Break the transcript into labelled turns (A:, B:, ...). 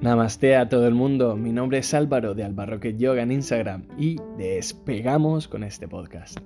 A: Namaste a todo el mundo, mi nombre es Álvaro de Albarroquet Yoga en Instagram y despegamos con este podcast.